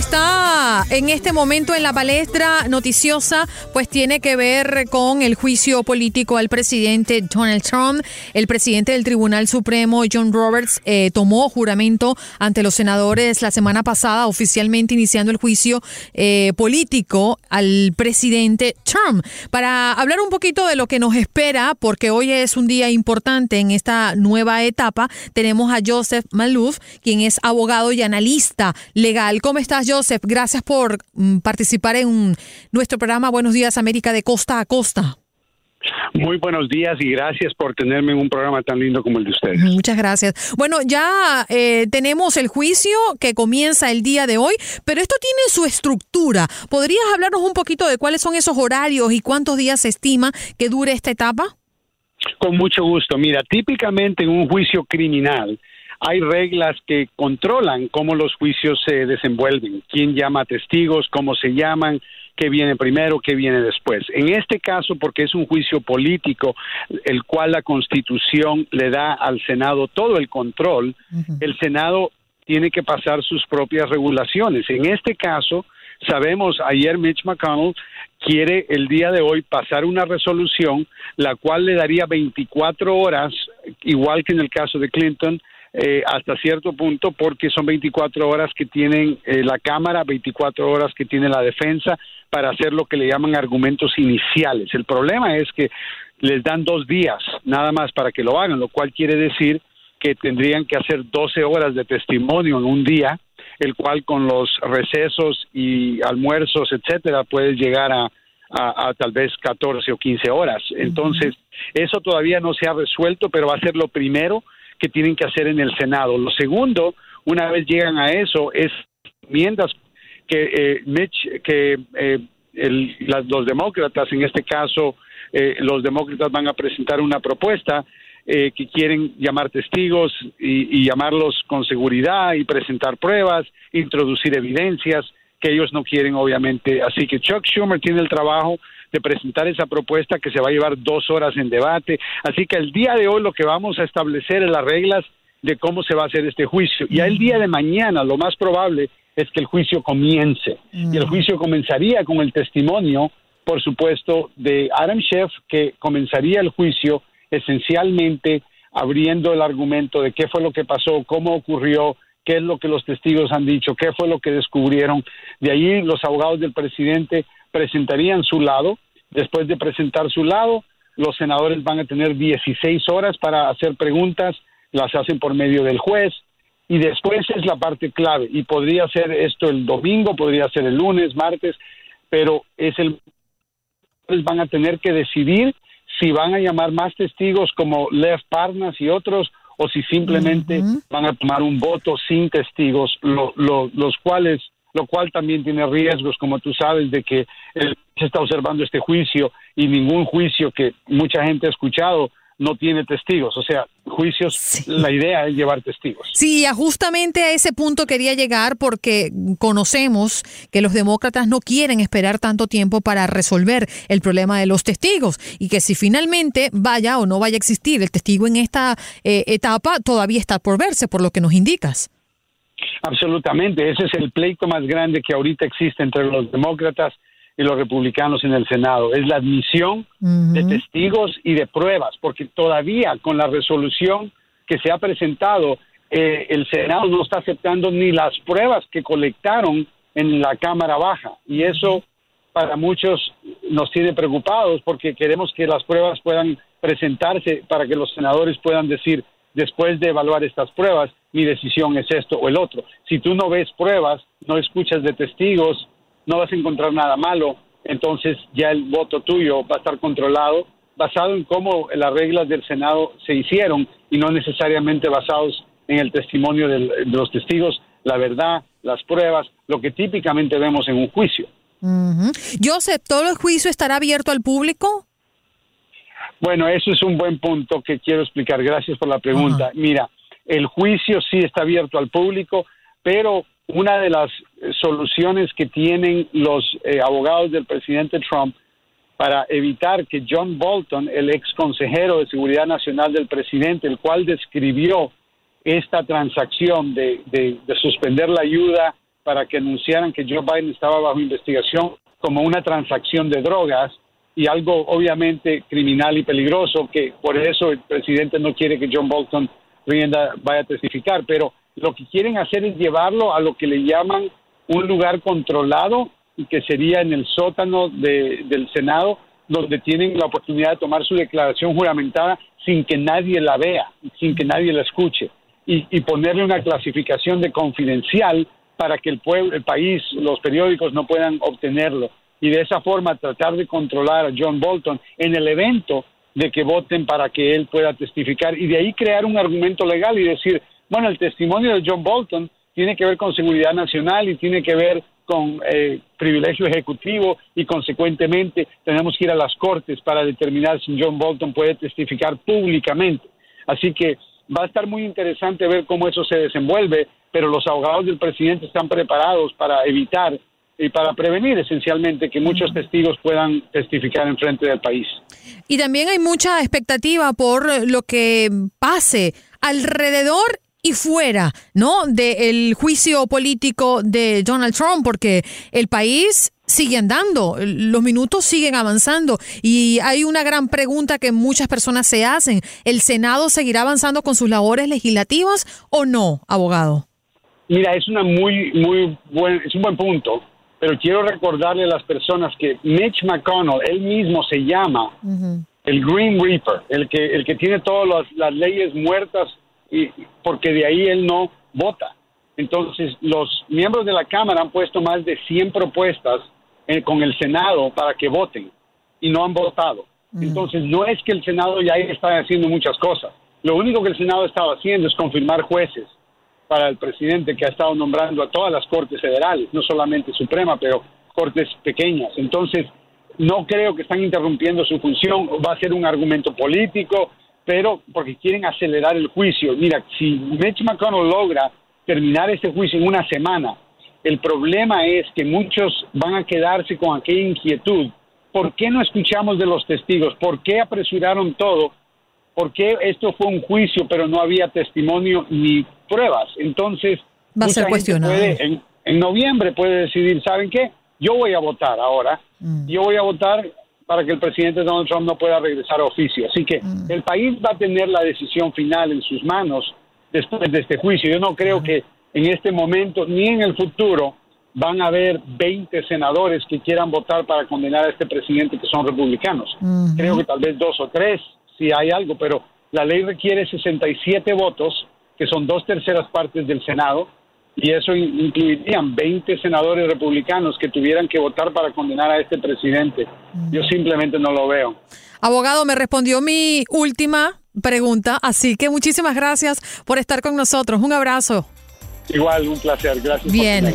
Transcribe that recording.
Está en este momento en la palestra noticiosa, pues tiene que ver con el juicio político al presidente Donald Trump. El presidente del Tribunal Supremo, John Roberts, eh, tomó juramento ante los senadores la semana pasada, oficialmente iniciando el juicio eh, político al presidente Trump. Para hablar un poquito de lo que nos espera, porque hoy es un día importante en esta nueva etapa, tenemos a Joseph Malouf, quien es abogado y analista legal. ¿Cómo estás, Joseph? Gracias por mm, participar en nuestro programa Buenos Días América de Costa a Costa. Muy buenos días y gracias por tenerme en un programa tan lindo como el de ustedes. Muchas gracias. Bueno, ya eh, tenemos el juicio que comienza el día de hoy, pero esto tiene su estructura. ¿Podrías hablarnos un poquito de cuáles son esos horarios y cuántos días se estima que dure esta etapa? Con mucho gusto. Mira, típicamente en un juicio criminal, hay reglas que controlan cómo los juicios se desenvuelven, quién llama a testigos, cómo se llaman, qué viene primero, qué viene después. En este caso, porque es un juicio político, el cual la Constitución le da al Senado todo el control, el Senado tiene que pasar sus propias regulaciones. En este caso, sabemos, ayer Mitch McConnell quiere el día de hoy pasar una resolución, la cual le daría 24 horas, igual que en el caso de Clinton, eh, hasta cierto punto porque son 24 horas que tienen eh, la Cámara, 24 horas que tiene la defensa para hacer lo que le llaman argumentos iniciales. El problema es que les dan dos días nada más para que lo hagan, lo cual quiere decir que tendrían que hacer 12 horas de testimonio en un día, el cual con los recesos y almuerzos, etcétera, puede llegar a, a, a, tal vez 14 o 15 horas. Entonces, eso todavía no se ha resuelto, pero va a ser lo primero que tienen que hacer en el Senado. Lo segundo, una vez llegan a eso, es enmiendas que eh, Mitch, que eh, el, las, los demócratas, en este caso, eh, los demócratas van a presentar una propuesta eh, que quieren llamar testigos y, y llamarlos con seguridad y presentar pruebas, introducir evidencias que ellos no quieren, obviamente. Así que Chuck Schumer tiene el trabajo de presentar esa propuesta que se va a llevar dos horas en debate. Así que el día de hoy lo que vamos a establecer es las reglas de cómo se va a hacer este juicio. Y el día de mañana lo más probable es que el juicio comience. Y el juicio comenzaría con el testimonio, por supuesto, de Adam Schiff, que comenzaría el juicio esencialmente abriendo el argumento de qué fue lo que pasó, cómo ocurrió, qué es lo que los testigos han dicho, qué fue lo que descubrieron. De allí los abogados del presidente presentarían su lado. Después de presentar su lado, los senadores van a tener 16 horas para hacer preguntas, las hacen por medio del juez y después es la parte clave y podría ser esto el domingo, podría ser el lunes, martes, pero es el van a tener que decidir si van a llamar más testigos como Lev Parnas y otros o si simplemente van a tomar un voto sin testigos, los cuales lo cual también tiene riesgos, como tú sabes, de que se está observando este juicio y ningún juicio que mucha gente ha escuchado no tiene testigos. O sea, juicios, la idea es llevar testigos. Sí, justamente a ese punto quería llegar porque conocemos que los demócratas no quieren esperar tanto tiempo para resolver el problema de los testigos y que si finalmente vaya o no vaya a existir el testigo en esta eh, etapa, todavía está por verse, por lo que nos indicas. Absolutamente, ese es el pleito más grande que ahorita existe entre los demócratas y los republicanos en el Senado. Es la admisión de testigos y de pruebas, porque todavía con la resolución que se ha presentado, eh, el Senado no está aceptando ni las pruebas que colectaron en la Cámara Baja. Y eso para muchos nos tiene preocupados porque queremos que las pruebas puedan presentarse para que los senadores puedan decir, después de evaluar estas pruebas, mi decisión es esto o el otro. Si tú no ves pruebas, no escuchas de testigos, no vas a encontrar nada malo, entonces ya el voto tuyo va a estar controlado basado en cómo las reglas del Senado se hicieron y no necesariamente basados en el testimonio de los testigos, la verdad, las pruebas, lo que típicamente vemos en un juicio. Joseph, ¿todo el juicio estará abierto al público? Bueno, eso es un buen punto que quiero explicar. Gracias por la pregunta. Mira, el juicio sí está abierto al público, pero una de las eh, soluciones que tienen los eh, abogados del presidente Trump para evitar que John Bolton, el ex consejero de seguridad nacional del presidente, el cual describió esta transacción de, suspender la ayuda para que anunciaran que Joe Biden estaba bajo investigación como una transacción de drogas y algo obviamente criminal y peligroso, que por eso el presidente no quiere que John Bolton vaya a testificar, pero lo que quieren hacer es llevarlo a lo que le llaman un lugar controlado y que sería en el sótano del Senado, donde tienen la oportunidad de tomar su declaración juramentada sin que nadie la vea, sin que nadie la escuche, y, ponerle una clasificación de confidencial para que el pueblo, el país, los periódicos no puedan obtenerlo. Y de esa forma tratar de controlar a John Bolton en el evento de que voten para que él pueda testificar y de ahí crear un argumento legal y decir, bueno, el testimonio de John Bolton tiene que ver con seguridad nacional y tiene que ver con eh, privilegio ejecutivo y consecuentemente tenemos que ir a las cortes para determinar si John Bolton puede testificar públicamente. Así que va a estar muy interesante ver cómo eso se desenvuelve, pero los abogados del presidente están preparados para evitar y para prevenir esencialmente que muchos testigos puedan testificar en frente del país. Y también hay mucha expectativa por lo que pase alrededor y fuera, ¿no? Del juicio político de Donald Trump, porque el país sigue andando, los minutos siguen avanzando y hay una gran pregunta que muchas personas se hacen. ¿El Senado seguirá avanzando con sus labores legislativas o no, abogado? Mira, es una muy, muy buen, es un buen punto, pero quiero recordarle a las personas que Mitch McConnell, él mismo se llama el Green Reaper, el que, el que tiene todas las leyes muertas y porque de ahí él no vota. Entonces, los miembros de la Cámara han puesto más de 100 propuestas eh, con el Senado para que voten y no han votado. Entonces, no es que el Senado ya está haciendo muchas cosas. Lo único que el Senado estaba haciendo es confirmar jueces para el presidente que ha estado nombrando a todas las cortes federales, no solamente Suprema, pero cortes pequeñas. Entonces, no creo que están interrumpiendo su función. Va a ser un argumento político, pero porque quieren acelerar el juicio. Mira, si Mitch McConnell logra terminar este juicio en una semana, el problema es que muchos van a quedarse con aquella inquietud. ¿Por qué no escuchamos de los testigos? ¿Por qué apresuraron todo? ¿Por qué esto fue un juicio pero no había testimonio ni pruebas? Entonces, va a ser cuestionado. en, noviembre puede decidir, ¿saben qué? Yo voy a votar ahora. Mm. Yo voy a votar para que el presidente Donald Trump no pueda regresar a oficio. Así que mm. el país va a tener la decisión final en sus manos después de este juicio. Yo no creo que en este momento ni en el futuro van a haber 20 senadores que quieran votar para condenar a este presidente que son republicanos. Creo que tal vez dos o tres, si hay algo, pero la ley requiere 67 votos, que son dos terceras partes del Senado, y eso incluirían 20 senadores republicanos que tuvieran que votar para condenar a este presidente. Yo simplemente no lo veo. Abogado, me respondió mi última pregunta, así que muchísimas gracias por estar con nosotros. Un abrazo. Igual, un placer. Gracias. Bien.